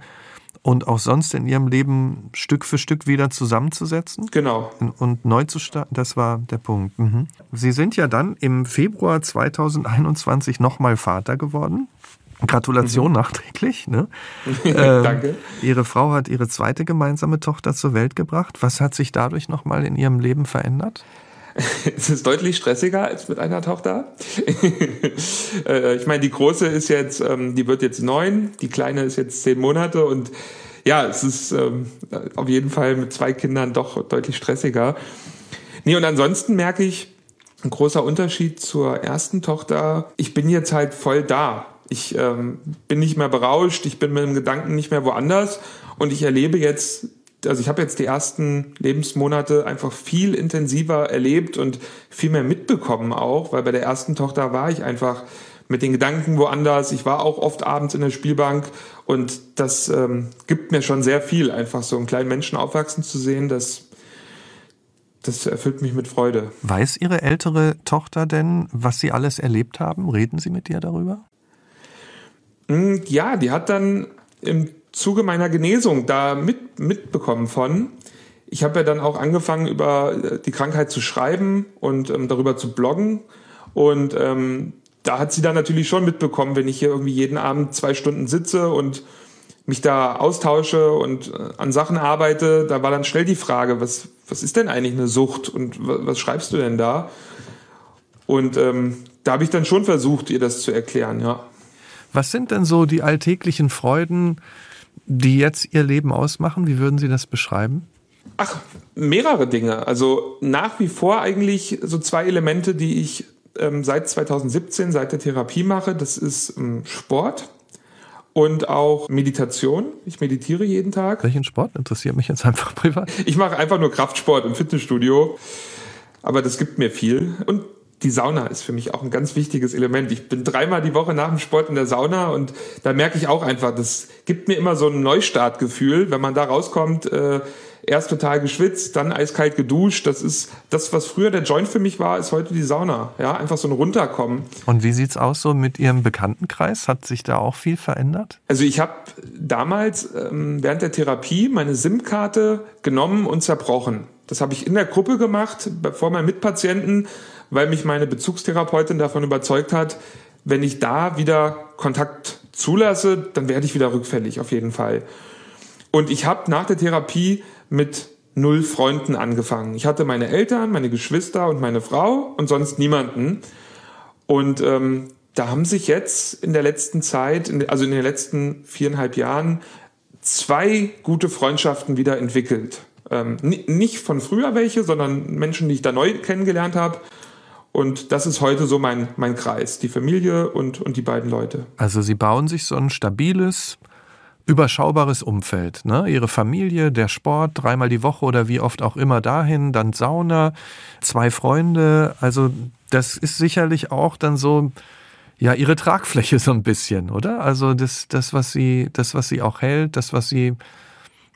und auch sonst in ihrem Leben Stück für Stück wieder zusammenzusetzen? Genau. Und neu zu starten, das war der Punkt. Mhm. Sie sind ja dann im Februar 2021 nochmal Vater geworden. Gratulation mhm. nachträglich. Ne? ähm, Danke. Ihre Frau hat ihre zweite gemeinsame Tochter zur Welt gebracht. Was hat sich dadurch nochmal in ihrem Leben verändert? es ist deutlich stressiger als mit einer Tochter. Äh, ich meine, die große ist jetzt, ähm, die wird jetzt neun, die kleine ist jetzt zehn Monate und ja, es ist ähm, auf jeden Fall mit zwei Kindern doch deutlich stressiger. Nee, und ansonsten merke ich, ein großer Unterschied zur ersten Tochter. Ich bin jetzt halt voll da. Ich ähm, bin nicht mehr berauscht, ich bin mit dem Gedanken nicht mehr woanders und ich erlebe jetzt also ich habe jetzt die ersten Lebensmonate einfach viel intensiver erlebt und viel mehr mitbekommen auch, weil bei der ersten Tochter war ich einfach mit den Gedanken woanders. Ich war auch oft abends in der Spielbank und das ähm, gibt mir schon sehr viel, einfach so einen kleinen Menschen aufwachsen zu sehen. Das, das erfüllt mich mit Freude. Weiß Ihre ältere Tochter denn, was Sie alles erlebt haben? Reden Sie mit ihr darüber? Hm, ja, die hat dann im Zuge meiner Genesung da mit, mitbekommen von. Ich habe ja dann auch angefangen, über äh, die Krankheit zu schreiben und ähm, darüber zu bloggen. Und ähm, da hat sie dann natürlich schon mitbekommen, wenn ich hier irgendwie jeden Abend zwei Stunden sitze und mich da austausche und äh, an Sachen arbeite, da war dann schnell die Frage, was, was ist denn eigentlich eine Sucht und was schreibst du denn da? Und ähm, da habe ich dann schon versucht, ihr das zu erklären, ja. Was sind denn so die alltäglichen Freuden, die jetzt Ihr Leben ausmachen? Wie würden Sie das beschreiben? Ach, mehrere Dinge. Also nach wie vor eigentlich so zwei Elemente, die ich ähm, seit 2017, seit der Therapie mache. Das ist ähm, Sport und auch Meditation. Ich meditiere jeden Tag. Welchen Sport interessiert mich jetzt einfach privat? Ich mache einfach nur Kraftsport im Fitnessstudio, aber das gibt mir viel. Und die Sauna ist für mich auch ein ganz wichtiges Element. Ich bin dreimal die Woche nach dem Sport in der Sauna und da merke ich auch einfach, das gibt mir immer so ein Neustartgefühl, wenn man da rauskommt. Äh, erst total geschwitzt, dann eiskalt geduscht. Das ist das, was früher der Joint für mich war, ist heute die Sauna. Ja, einfach so ein Runterkommen. Und wie sieht's aus so mit Ihrem Bekanntenkreis? Hat sich da auch viel verändert? Also ich habe damals ähm, während der Therapie meine SIM-Karte genommen und zerbrochen. Das habe ich in der Gruppe gemacht, vor meinen Mitpatienten, weil mich meine Bezugstherapeutin davon überzeugt hat, wenn ich da wieder Kontakt zulasse, dann werde ich wieder rückfällig auf jeden Fall. Und ich habe nach der Therapie mit null Freunden angefangen. Ich hatte meine Eltern, meine Geschwister und meine Frau und sonst niemanden. Und ähm, da haben sich jetzt in der letzten Zeit, also in den letzten viereinhalb Jahren, zwei gute Freundschaften wieder entwickelt. Ähm, nicht von früher welche, sondern Menschen, die ich da neu kennengelernt habe. Und das ist heute so mein, mein Kreis, die Familie und, und die beiden Leute. Also Sie bauen sich so ein stabiles, überschaubares Umfeld. Ne? Ihre Familie, der Sport, dreimal die Woche oder wie oft auch immer dahin, dann Sauna, zwei Freunde. Also das ist sicherlich auch dann so, ja, ihre Tragfläche so ein bisschen, oder? Also das, das, was sie, das, was sie auch hält, das, was sie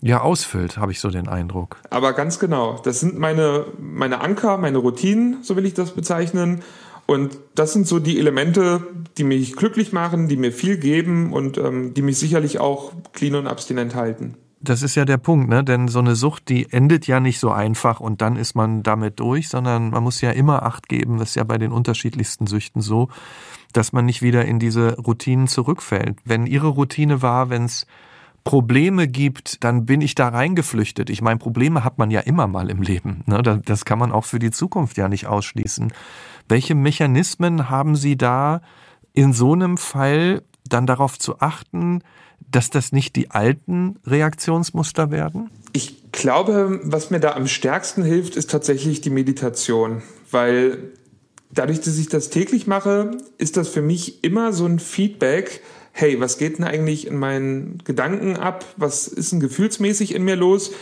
ja ausfüllt, habe ich so den Eindruck. Aber ganz genau. Das sind meine, meine Anker, meine Routinen, so will ich das bezeichnen. Und das sind so die Elemente, die mich glücklich machen, die mir viel geben und ähm, die mich sicherlich auch clean und abstinent halten. Das ist ja der Punkt, ne? Denn so eine Sucht, die endet ja nicht so einfach und dann ist man damit durch, sondern man muss ja immer Acht geben. Das ist ja bei den unterschiedlichsten Süchten so, dass man nicht wieder in diese Routinen zurückfällt. Wenn Ihre Routine war, wenn es Probleme gibt, dann bin ich da reingeflüchtet. Ich meine, Probleme hat man ja immer mal im Leben. Ne? Das kann man auch für die Zukunft ja nicht ausschließen. Welche Mechanismen haben Sie da in so einem Fall dann darauf zu achten, dass das nicht die alten Reaktionsmuster werden? Ich glaube, was mir da am stärksten hilft, ist tatsächlich die Meditation, weil dadurch, dass ich das täglich mache, ist das für mich immer so ein Feedback, hey, was geht denn eigentlich in meinen Gedanken ab? Was ist denn gefühlsmäßig in mir los?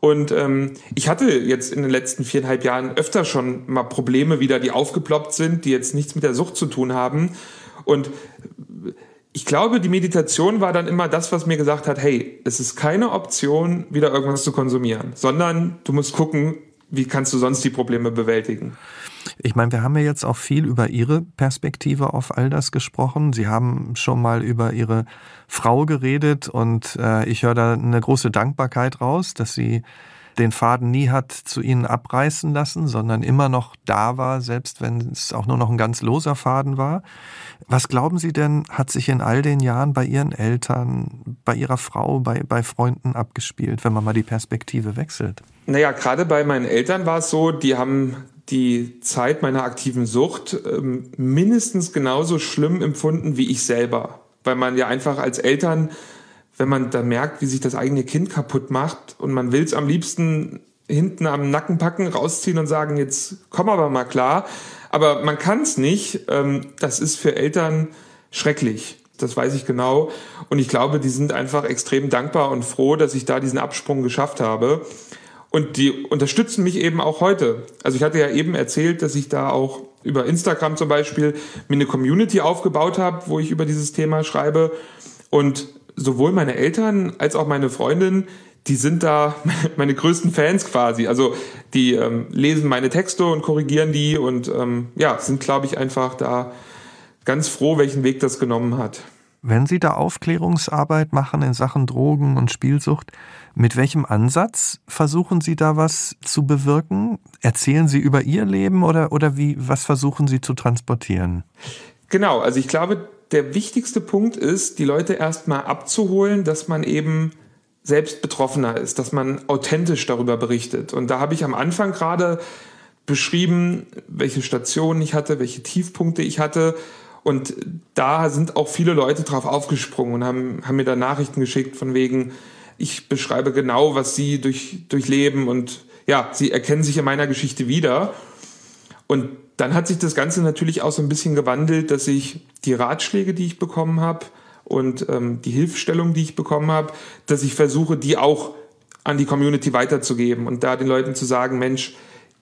Und ähm, ich hatte jetzt in den letzten viereinhalb Jahren öfter schon mal Probleme wieder, die aufgeploppt sind, die jetzt nichts mit der Sucht zu tun haben. Und ich glaube, die Meditation war dann immer das, was mir gesagt hat, hey, es ist keine Option, wieder irgendwas zu konsumieren, sondern du musst gucken, wie kannst du sonst die Probleme bewältigen. Ich meine, wir haben ja jetzt auch viel über Ihre Perspektive auf all das gesprochen. Sie haben schon mal über Ihre Frau geredet und äh, ich höre da eine große Dankbarkeit raus, dass sie den Faden nie hat zu Ihnen abreißen lassen, sondern immer noch da war, selbst wenn es auch nur noch ein ganz loser Faden war. Was glauben Sie denn, hat sich in all den Jahren bei Ihren Eltern, bei Ihrer Frau, bei, bei Freunden abgespielt, wenn man mal die Perspektive wechselt? Naja, gerade bei meinen Eltern war es so, die haben die Zeit meiner aktiven Sucht ähm, mindestens genauso schlimm empfunden wie ich selber. Weil man ja einfach als Eltern, wenn man da merkt, wie sich das eigene Kind kaputt macht und man will es am liebsten hinten am Nacken packen, rausziehen und sagen, jetzt komm aber mal klar. Aber man kann es nicht. Ähm, das ist für Eltern schrecklich. Das weiß ich genau. Und ich glaube, die sind einfach extrem dankbar und froh, dass ich da diesen Absprung geschafft habe. Und die unterstützen mich eben auch heute. Also ich hatte ja eben erzählt, dass ich da auch über Instagram zum Beispiel mir eine Community aufgebaut habe, wo ich über dieses Thema schreibe. Und sowohl meine Eltern als auch meine Freundin, die sind da meine größten Fans quasi. Also die ähm, lesen meine Texte und korrigieren die und ähm, ja, sind, glaube ich, einfach da ganz froh, welchen Weg das genommen hat. Wenn Sie da Aufklärungsarbeit machen in Sachen Drogen und Spielsucht, mit welchem Ansatz versuchen Sie da was zu bewirken? Erzählen Sie über Ihr Leben oder, oder wie, was versuchen Sie zu transportieren? Genau, also ich glaube, der wichtigste Punkt ist, die Leute erstmal abzuholen, dass man eben selbst Betroffener ist, dass man authentisch darüber berichtet. Und da habe ich am Anfang gerade beschrieben, welche Stationen ich hatte, welche Tiefpunkte ich hatte. Und da sind auch viele Leute drauf aufgesprungen und haben, haben mir da Nachrichten geschickt von wegen, ich beschreibe genau, was sie durch, durchleben und ja, sie erkennen sich in meiner Geschichte wieder. Und dann hat sich das Ganze natürlich auch so ein bisschen gewandelt, dass ich die Ratschläge, die ich bekommen habe, und ähm, die Hilfestellung, die ich bekommen habe, dass ich versuche, die auch an die Community weiterzugeben und da den Leuten zu sagen, Mensch,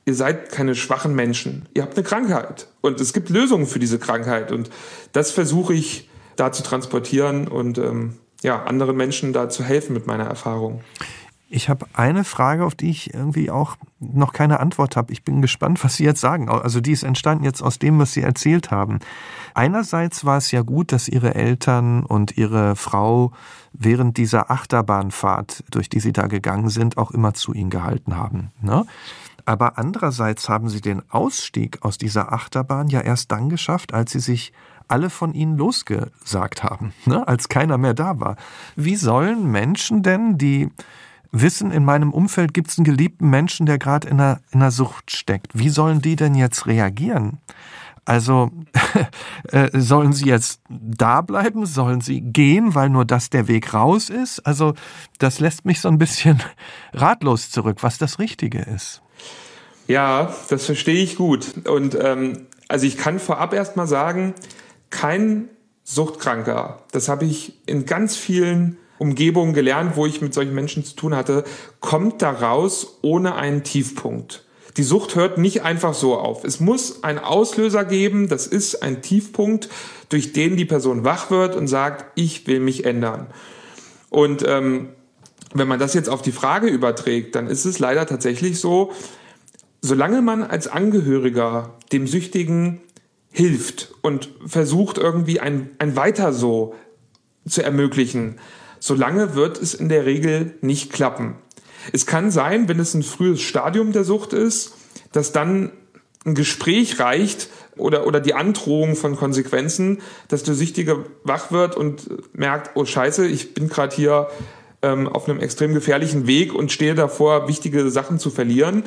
ihr seid keine schwachen Menschen, ihr habt eine Krankheit und es gibt Lösungen für diese Krankheit und das versuche ich da zu transportieren und ähm, ja, anderen Menschen da zu helfen mit meiner Erfahrung. Ich habe eine Frage, auf die ich irgendwie auch noch keine Antwort habe. Ich bin gespannt, was Sie jetzt sagen. Also die ist entstanden jetzt aus dem, was Sie erzählt haben. Einerseits war es ja gut, dass Ihre Eltern und Ihre Frau während dieser Achterbahnfahrt, durch die Sie da gegangen sind, auch immer zu Ihnen gehalten haben. Ne? Aber andererseits haben Sie den Ausstieg aus dieser Achterbahn ja erst dann geschafft, als Sie sich alle von ihnen losgesagt haben, ne? als keiner mehr da war. Wie sollen Menschen denn, die wissen, in meinem Umfeld gibt es einen geliebten Menschen, der gerade in einer, in einer Sucht steckt. Wie sollen die denn jetzt reagieren? Also äh, sollen sie jetzt da bleiben? Sollen sie gehen, weil nur das der Weg raus ist? Also das lässt mich so ein bisschen ratlos zurück, was das Richtige ist. Ja, das verstehe ich gut. Und ähm, also ich kann vorab erst mal sagen, kein Suchtkranker, das habe ich in ganz vielen Umgebung gelernt, wo ich mit solchen Menschen zu tun hatte, kommt da raus ohne einen Tiefpunkt. Die Sucht hört nicht einfach so auf. Es muss einen Auslöser geben, das ist ein Tiefpunkt, durch den die Person wach wird und sagt, ich will mich ändern. Und ähm, wenn man das jetzt auf die Frage überträgt, dann ist es leider tatsächlich so, solange man als Angehöriger dem Süchtigen hilft und versucht irgendwie ein, ein Weiter so zu ermöglichen, solange wird es in der Regel nicht klappen. Es kann sein, wenn es ein frühes Stadium der Sucht ist, dass dann ein Gespräch reicht oder, oder die Androhung von Konsequenzen, dass der Süchtige wach wird und merkt, oh scheiße, ich bin gerade hier ähm, auf einem extrem gefährlichen Weg und stehe davor, wichtige Sachen zu verlieren.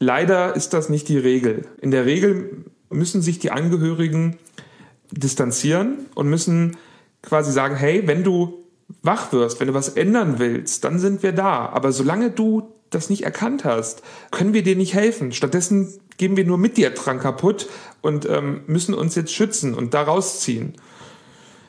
Leider ist das nicht die Regel. In der Regel müssen sich die Angehörigen distanzieren und müssen quasi sagen, hey, wenn du wach wirst, wenn du was ändern willst, dann sind wir da. Aber solange du das nicht erkannt hast, können wir dir nicht helfen. Stattdessen geben wir nur mit dir dran kaputt und ähm, müssen uns jetzt schützen und da rausziehen.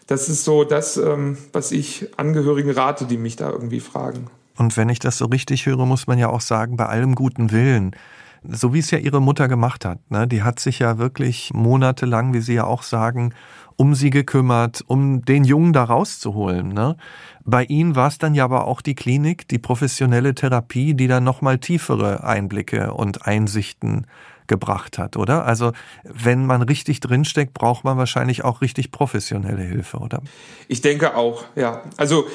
Das ist so das, ähm, was ich Angehörigen rate, die mich da irgendwie fragen. Und wenn ich das so richtig höre, muss man ja auch sagen, bei allem guten Willen, so wie es ja ihre Mutter gemacht hat. Ne? Die hat sich ja wirklich monatelang, wie Sie ja auch sagen, um sie gekümmert, um den Jungen da rauszuholen. Ne? Bei ihnen war es dann ja aber auch die Klinik, die professionelle Therapie, die dann nochmal tiefere Einblicke und Einsichten gebracht hat, oder? Also wenn man richtig drinsteckt, braucht man wahrscheinlich auch richtig professionelle Hilfe, oder? Ich denke auch, ja. Also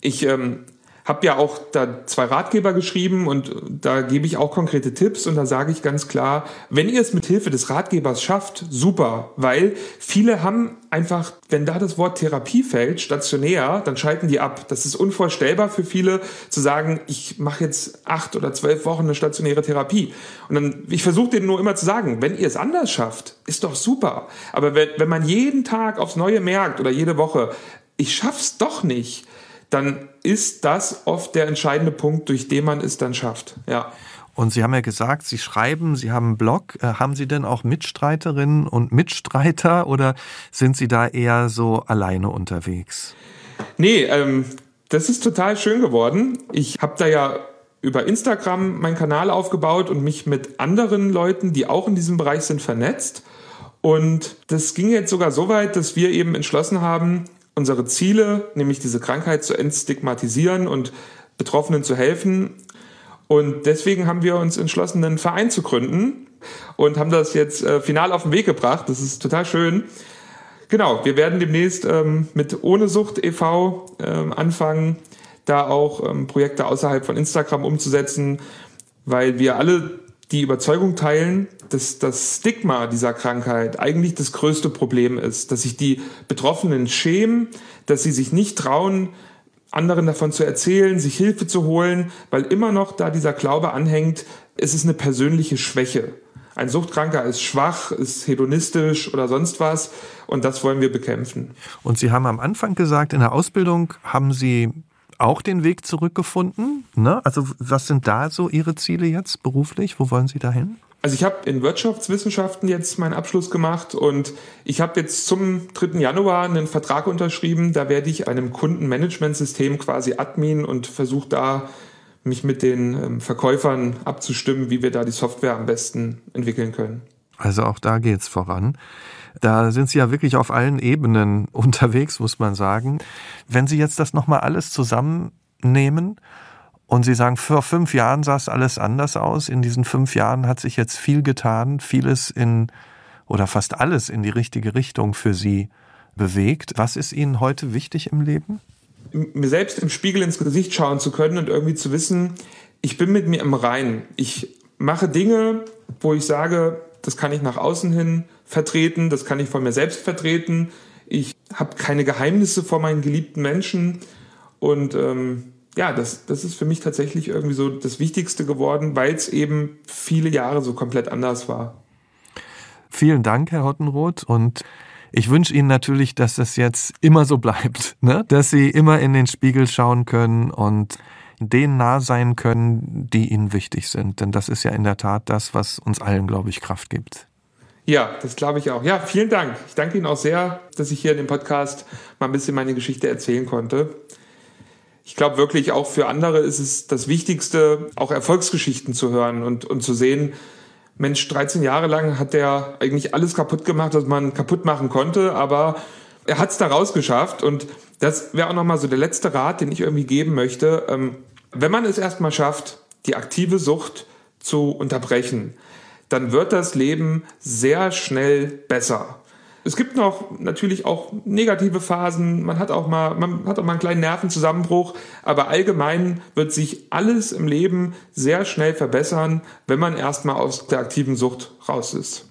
ich ähm, habe ja auch da zwei Ratgeber geschrieben und da gebe ich auch konkrete Tipps und da sage ich ganz klar, wenn ihr es mit Hilfe des Ratgebers schafft, super, weil viele haben einfach, wenn da das Wort Therapie fällt, stationär, dann schalten die ab. Das ist unvorstellbar für viele zu sagen, ich mache jetzt acht oder zwölf Wochen eine stationäre Therapie. Und dann, ich versuche denen nur immer zu sagen, wenn ihr es anders schafft, ist doch super. Aber wenn, wenn man jeden Tag aufs Neue merkt oder jede Woche, ich schaff's doch nicht, dann ist das oft der entscheidende Punkt, durch den man es dann schafft. Ja. Und Sie haben ja gesagt, Sie schreiben, Sie haben einen Blog. Äh, haben Sie denn auch Mitstreiterinnen und Mitstreiter oder sind Sie da eher so alleine unterwegs? Nee, ähm, das ist total schön geworden. Ich habe da ja über Instagram meinen Kanal aufgebaut und mich mit anderen Leuten, die auch in diesem Bereich sind, vernetzt. Und das ging jetzt sogar so weit, dass wir eben entschlossen haben, unsere Ziele, nämlich diese Krankheit zu entstigmatisieren und Betroffenen zu helfen. Und deswegen haben wir uns entschlossen, einen Verein zu gründen und haben das jetzt äh, final auf den Weg gebracht. Das ist total schön. Genau, wir werden demnächst ähm, mit Ohne Sucht e.V. Ähm, anfangen, da auch ähm, Projekte außerhalb von Instagram umzusetzen, weil wir alle die Überzeugung teilen, dass das Stigma dieser Krankheit eigentlich das größte Problem ist, dass sich die Betroffenen schämen, dass sie sich nicht trauen, anderen davon zu erzählen, sich Hilfe zu holen, weil immer noch da dieser Glaube anhängt, es ist eine persönliche Schwäche. Ein Suchtkranker ist schwach, ist hedonistisch oder sonst was und das wollen wir bekämpfen. Und Sie haben am Anfang gesagt, in der Ausbildung haben Sie auch den Weg zurückgefunden. Ne? Also was sind da so Ihre Ziele jetzt beruflich? Wo wollen Sie dahin? Also ich habe in Wirtschaftswissenschaften jetzt meinen Abschluss gemacht und ich habe jetzt zum 3. Januar einen Vertrag unterschrieben. Da werde ich einem Kundenmanagementsystem quasi Admin und versuche da mich mit den ähm, Verkäufern abzustimmen, wie wir da die Software am besten entwickeln können. Also auch da geht's voran. Da sind Sie ja wirklich auf allen Ebenen unterwegs, muss man sagen. Wenn Sie jetzt das nochmal alles zusammennehmen und Sie sagen, vor fünf Jahren sah es alles anders aus. In diesen fünf Jahren hat sich jetzt viel getan, vieles in oder fast alles in die richtige Richtung für Sie bewegt. Was ist Ihnen heute wichtig im Leben? Mir selbst im Spiegel ins Gesicht schauen zu können und irgendwie zu wissen, ich bin mit mir im Rein. Ich mache Dinge, wo ich sage, das kann ich nach außen hin vertreten, das kann ich von mir selbst vertreten. Ich habe keine Geheimnisse vor meinen geliebten Menschen und ähm, ja, das, das ist für mich tatsächlich irgendwie so das Wichtigste geworden, weil es eben viele Jahre so komplett anders war. Vielen Dank, Herr Hottenroth. Und ich wünsche Ihnen natürlich, dass das jetzt immer so bleibt, ne? dass Sie immer in den Spiegel schauen können und denen nah sein können, die Ihnen wichtig sind. Denn das ist ja in der Tat das, was uns allen, glaube ich, Kraft gibt. Ja, das glaube ich auch. Ja, vielen Dank. Ich danke Ihnen auch sehr, dass ich hier in dem Podcast mal ein bisschen meine Geschichte erzählen konnte ich glaube wirklich auch für andere ist es das Wichtigste, auch Erfolgsgeschichten zu hören und, und zu sehen, Mensch, 13 Jahre lang hat der eigentlich alles kaputt gemacht, was man kaputt machen konnte, aber er hat es da rausgeschafft und das wäre auch nochmal so der letzte Rat, den ich irgendwie geben möchte. Ähm, wenn man es erstmal schafft, die aktive Sucht zu unterbrechen, dann wird das Leben sehr schnell besser. Es gibt noch natürlich auch negative Phasen. Man hat auch mal, man hat auch mal einen kleinen Nervenzusammenbruch. Aber allgemein wird sich alles im Leben sehr schnell verbessern, wenn man erstmal aus der aktiven Sucht raus ist.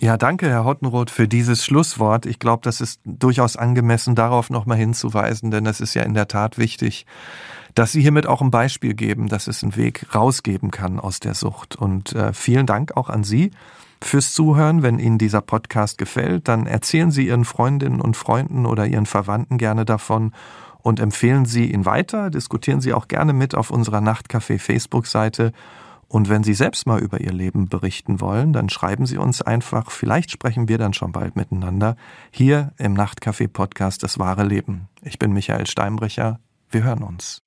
Ja, danke, Herr Hottenroth, für dieses Schlusswort. Ich glaube, das ist durchaus angemessen, darauf nochmal hinzuweisen, denn es ist ja in der Tat wichtig, dass Sie hiermit auch ein Beispiel geben, dass es einen Weg rausgeben kann aus der Sucht. Und äh, vielen Dank auch an Sie fürs Zuhören. Wenn Ihnen dieser Podcast gefällt, dann erzählen Sie Ihren Freundinnen und Freunden oder Ihren Verwandten gerne davon und empfehlen Sie ihn weiter. Diskutieren Sie auch gerne mit auf unserer Nachtcafé Facebook-Seite. Und wenn Sie selbst mal über Ihr Leben berichten wollen, dann schreiben Sie uns einfach. Vielleicht sprechen wir dann schon bald miteinander. Hier im Nachtcafé Podcast Das wahre Leben. Ich bin Michael Steinbrecher. Wir hören uns.